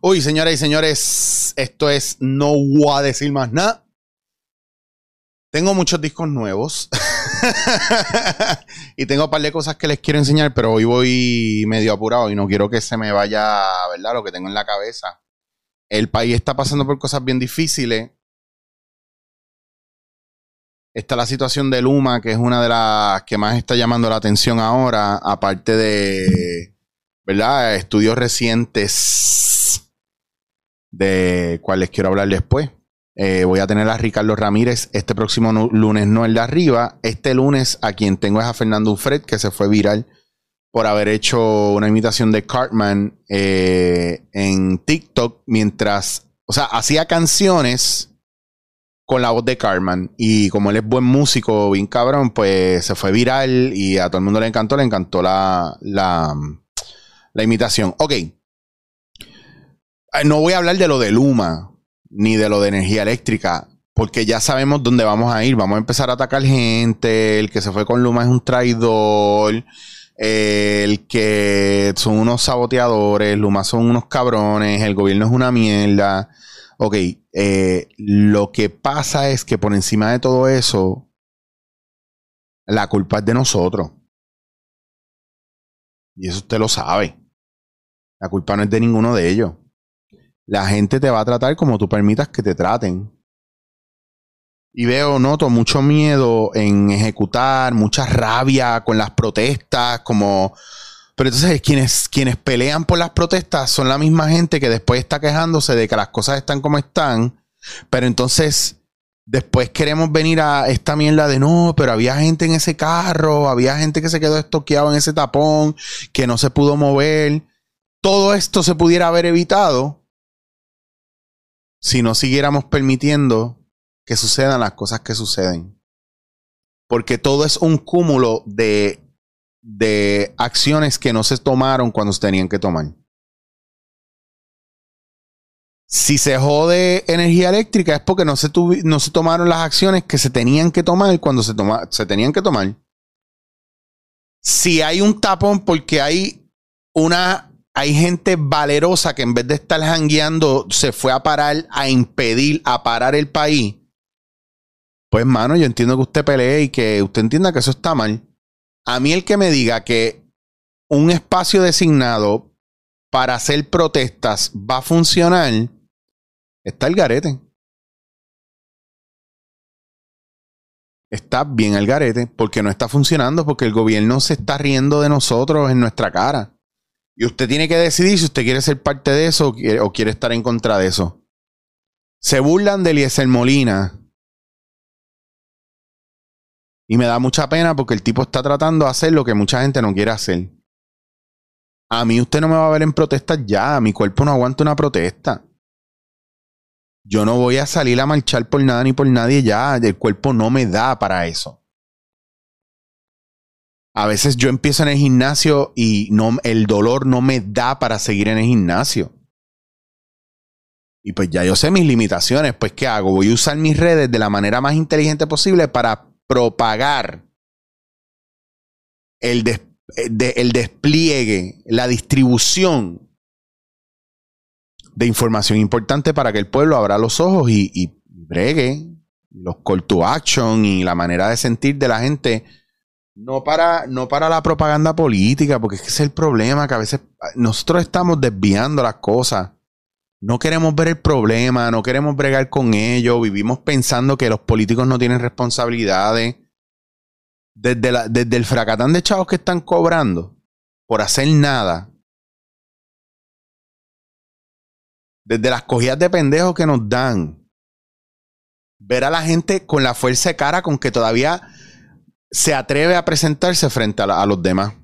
Uy, señoras y señores, esto es No voy a decir más nada. Tengo muchos discos nuevos. y tengo un par de cosas que les quiero enseñar, pero hoy voy medio apurado y no quiero que se me vaya, ¿verdad? Lo que tengo en la cabeza. El país está pasando por cosas bien difíciles. Está la situación de Luma, que es una de las que más está llamando la atención ahora, aparte de, ¿verdad? Estudios recientes de cuales quiero hablar después. Eh, voy a tener a Ricardo Ramírez este próximo lunes, no el de arriba. Este lunes a quien tengo es a Fernando Ufred, que se fue viral por haber hecho una imitación de Cartman eh, en TikTok mientras, o sea, hacía canciones con la voz de Cartman. Y como él es buen músico, bien cabrón, pues se fue viral y a todo el mundo le encantó, le encantó la, la, la imitación. Ok. No voy a hablar de lo de Luma, ni de lo de energía eléctrica, porque ya sabemos dónde vamos a ir. Vamos a empezar a atacar gente. El que se fue con Luma es un traidor. El que son unos saboteadores. Luma son unos cabrones. El gobierno es una mierda. Ok, eh, lo que pasa es que por encima de todo eso, la culpa es de nosotros. Y eso usted lo sabe. La culpa no es de ninguno de ellos la gente te va a tratar como tú permitas que te traten. Y veo, noto mucho miedo en ejecutar, mucha rabia con las protestas, como... Pero entonces quienes, quienes pelean por las protestas son la misma gente que después está quejándose de que las cosas están como están, pero entonces después queremos venir a esta mierda de no, pero había gente en ese carro, había gente que se quedó estoqueado en ese tapón, que no se pudo mover. Todo esto se pudiera haber evitado si no siguiéramos permitiendo que sucedan las cosas que suceden. Porque todo es un cúmulo de, de acciones que no se tomaron cuando se tenían que tomar. Si se jode energía eléctrica es porque no se, no se tomaron las acciones que se tenían que tomar cuando se, se tenían que tomar. Si hay un tapón porque hay una hay gente valerosa que en vez de estar jangueando se fue a parar, a impedir, a parar el país. Pues, mano, yo entiendo que usted pelee y que usted entienda que eso está mal. A mí el que me diga que un espacio designado para hacer protestas va a funcionar, está el garete. Está bien el garete porque no está funcionando, porque el gobierno se está riendo de nosotros en nuestra cara. Y usted tiene que decidir si usted quiere ser parte de eso o quiere, estar en contra de eso. Se burlan de Eliezer Molina. Y me da mucha pena porque el tipo está tratando de hacer lo que mucha gente no quiere hacer. A mí usted no me va a ver en protestas ya. Mi cuerpo no aguanta una protesta. Yo no voy a salir a marchar por nada ni por nadie ya. El cuerpo no me da para eso. A veces yo empiezo en el gimnasio y no, el dolor no me da para seguir en el gimnasio. Y pues ya yo sé mis limitaciones. Pues, ¿qué hago? Voy a usar mis redes de la manera más inteligente posible para propagar el, el despliegue, la distribución de información importante para que el pueblo abra los ojos y, y bregue los call to action y la manera de sentir de la gente no para, no para la propaganda política, porque es que es el problema, que a veces nosotros estamos desviando las cosas. No queremos ver el problema, no queremos bregar con ello, vivimos pensando que los políticos no tienen responsabilidades. Desde, desde el fracatán de chavos que están cobrando por hacer nada. Desde las cogidas de pendejos que nos dan. Ver a la gente con la fuerza de cara con que todavía se atreve a presentarse frente a, los demás.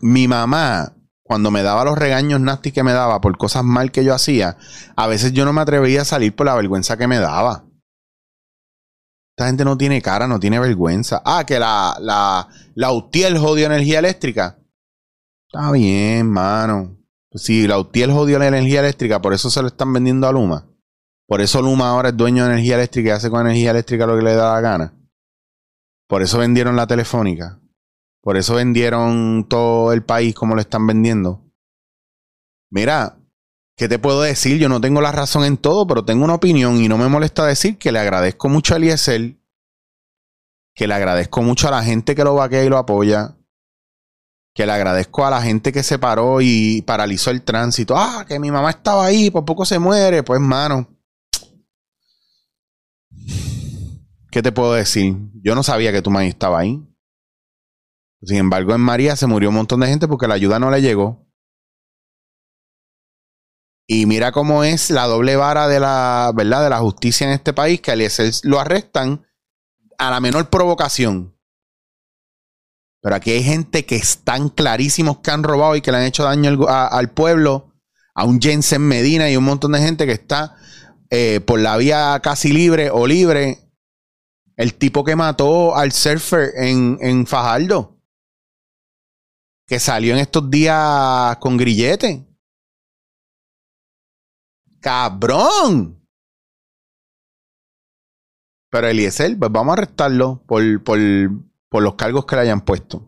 Mi mamá, cuando me daba los regaños nasty que me daba por cosas mal que yo hacía, a veces yo no me atrevía a salir por la vergüenza que me daba. Esta gente no tiene cara, no tiene vergüenza. Ah, que la, la, la UTIEL jodió energía eléctrica. Está bien, mano. Si la UTIEL jodió la energía eléctrica, por eso se lo están vendiendo a Luma. Por eso Luma ahora es dueño de energía eléctrica y hace con energía eléctrica lo que le da la gana. Por eso vendieron la telefónica. Por eso vendieron todo el país como lo están vendiendo. Mira, ¿Qué te puedo decir? Yo no tengo la razón en todo, pero tengo una opinión y no me molesta decir que le agradezco mucho a Eliezer, que le agradezco mucho a la gente que lo vaquea y lo apoya, que le agradezco a la gente que se paró y paralizó el tránsito. Ah, que mi mamá estaba ahí, por poco se muere. Pues, mano. ¿Qué te puedo decir? Yo no sabía que tu mamá estaba ahí. Sin embargo, en María se murió un montón de gente porque la ayuda no le llegó. Y mira cómo es la doble vara de la, ¿verdad? De la justicia en este país, que a lo arrestan a la menor provocación. Pero aquí hay gente que están clarísimos que han robado y que le han hecho daño al, pueblo, a un Jensen Medina y un montón de gente que está eh, por la vía casi libre o libre. El tipo que mató al surfer en, en Fajardo, que salió en estos días con grillete. ¡Cabrón! Pero Eliezer, pues vamos a arrestarlo por, por, por los cargos que le hayan puesto.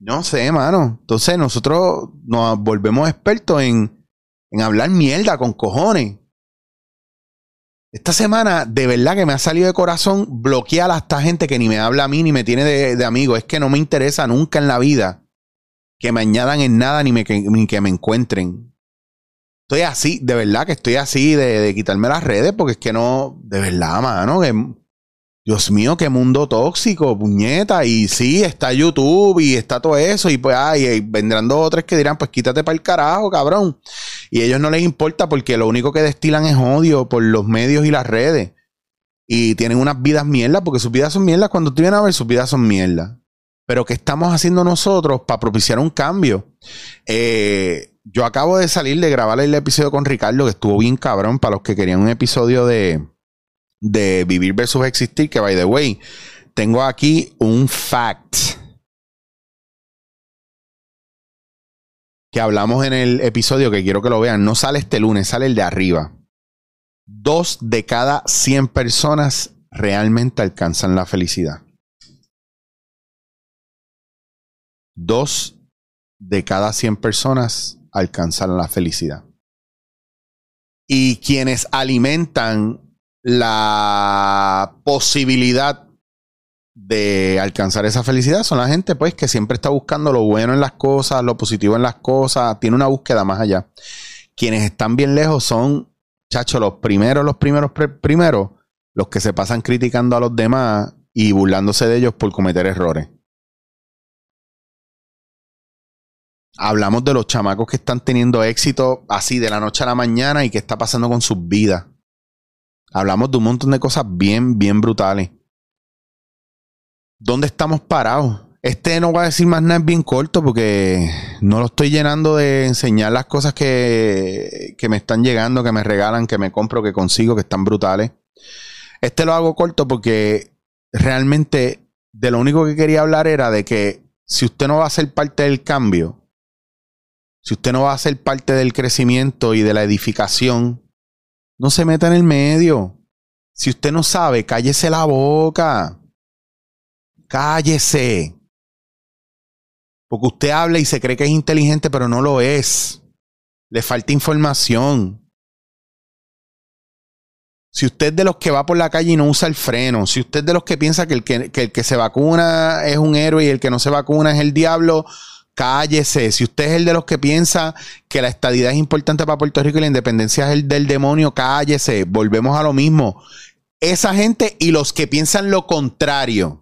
No sé, mano. Entonces nosotros nos volvemos expertos en, en hablar mierda con cojones. Esta semana, de verdad que me ha salido de corazón bloquear a esta gente que ni me habla a mí ni me tiene de, amigo. Es que no me interesa nunca en la vida que me añadan en nada ni que me encuentren. Estoy así, de verdad que estoy así de, de, quitarme las redes porque es que no, de verdad, mano, que Dios mío, qué mundo tóxico, puñeta. Y sí, está YouTube y está todo eso. Y pues, ay, vendrán dos o tres que dirán, pues quítate para el carajo, cabrón. Y a ellos no les importa porque lo único que destilan es odio por los medios y las redes. Y tienen unas vidas mierdas, porque sus vidas son mierdas. Cuando tú vienes a ver, sus vidas son mierdas. Pero ¿qué estamos haciendo nosotros para propiciar un cambio? Eh, yo acabo de salir de grabar el episodio con Ricardo, que estuvo bien cabrón para los que querían un episodio de de Vivir versus Existir, que by the way, tengo aquí un fact que hablamos en el episodio que quiero que lo vean. No sale este lunes, sale el de arriba. Dos de cada 100 personas realmente alcanzan la felicidad. Dos de cada 100 personas alcanzan la felicidad. Y quienes alimentan la posibilidad de alcanzar esa felicidad son la gente pues que siempre está buscando lo bueno en las cosas, lo positivo en las cosas, tiene una búsqueda más allá. Quienes están bien lejos son, chacho, los primeros, los primeros primeros, los que se pasan criticando a los demás y burlándose de ellos por cometer errores. Hablamos de los chamacos que están teniendo éxito así de la noche a la mañana y qué está pasando con sus vidas. Hablamos de un montón de cosas bien, bien brutales. ¿Dónde estamos parados? Este no va a decir más nada, es bien corto porque no lo estoy llenando de enseñar las cosas que, que me están llegando, que me regalan, que me compro, que consigo, que están brutales. Este lo hago corto porque realmente de lo único que quería hablar era de que si usted no va a ser parte del cambio, si usted no va a ser parte del crecimiento y de la edificación, no se meta en el medio. Si usted no sabe, cállese la boca. Cállese. Porque usted habla y se cree que es inteligente, pero no lo es. Le falta información. Si usted es de los que va por la calle y no usa el freno, si usted es de los que piensa que el que, que el que se vacuna es un héroe y el que no se vacuna es el diablo, Cállese. Si usted es el de los que piensa que la estadidad es importante para Puerto Rico y la independencia es el del demonio, cállese. Volvemos a lo mismo. Esa gente y los que piensan lo contrario.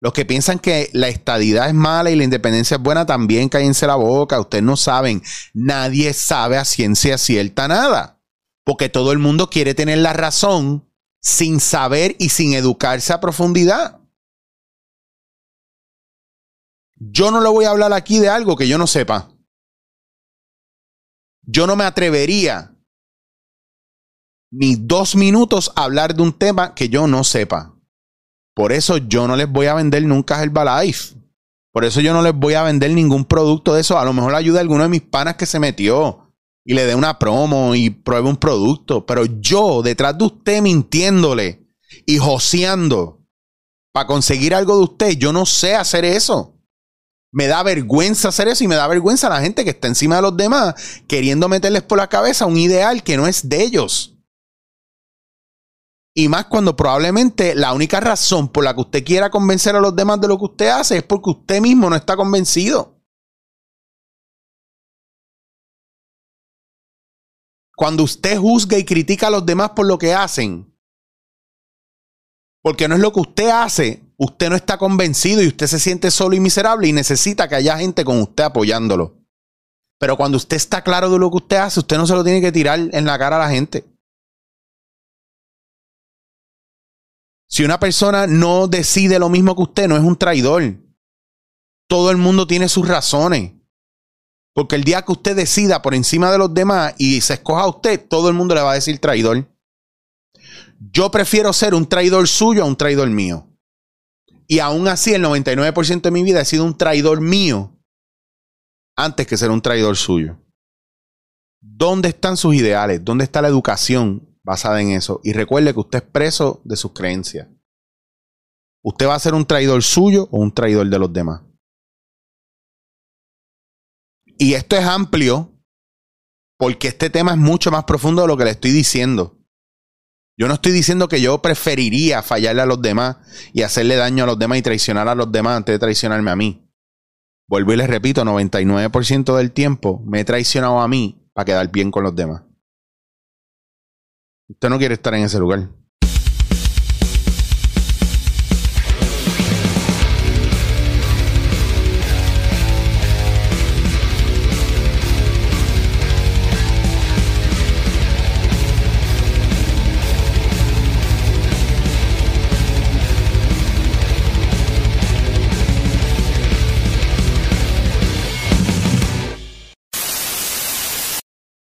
Los que piensan que la estadidad es mala y la independencia es buena, también cállense la boca. Ustedes no saben. Nadie sabe a ciencia cierta nada. Porque todo el mundo quiere tener la razón sin saber y sin educarse a profundidad. Yo no le voy a hablar aquí de algo que yo no sepa. Yo no me atrevería ni dos minutos a hablar de un tema que yo no sepa. Por eso yo no les voy a vender nunca Herbalife. Por eso yo no les voy a vender ningún producto de eso. A lo mejor ayuda a alguno de mis panas que se metió y le dé una promo y pruebe un producto. Pero yo, detrás de usted mintiéndole y joseando para conseguir algo de usted, yo no sé hacer eso. Me da vergüenza hacer eso y me da vergüenza la gente que está encima de los demás queriendo meterles por la cabeza un ideal que no es de ellos. Y más cuando probablemente la única razón por la que usted quiera convencer a los demás de lo que usted hace es porque usted mismo no está convencido. Cuando usted juzga y critica a los demás por lo que hacen, porque no es lo que usted hace, usted no está convencido y usted se siente solo y miserable y necesita que haya gente con usted apoyándolo. Pero cuando usted está claro de lo que usted hace, usted no se lo tiene que tirar en la cara a la gente. Si una persona no decide lo mismo que usted, no es un traidor. Todo el mundo tiene sus razones. Porque el día que usted decida por encima de los demás y se escoja a usted, todo el mundo le va a decir traidor. Yo prefiero ser un traidor suyo a un traidor mío. Y aún así, el 99% de mi vida he sido un traidor mío antes que ser un traidor suyo. ¿Dónde están sus ideales? ¿Dónde está la educación? Basada en eso. Y recuerde que usted es preso de sus creencias. ¿Usted va a ser un traidor suyo o un traidor de los demás? Y esto es amplio porque este tema es mucho más profundo de lo que le estoy diciendo. Yo no estoy diciendo que yo preferiría fallarle a los demás y hacerle daño a los demás y traicionar a los demás antes de traicionarme a mí. Vuelvo y les repito, 99% del tiempo me he traicionado a mí para quedar bien con los demás. Usted no quiere estar en ese lugar.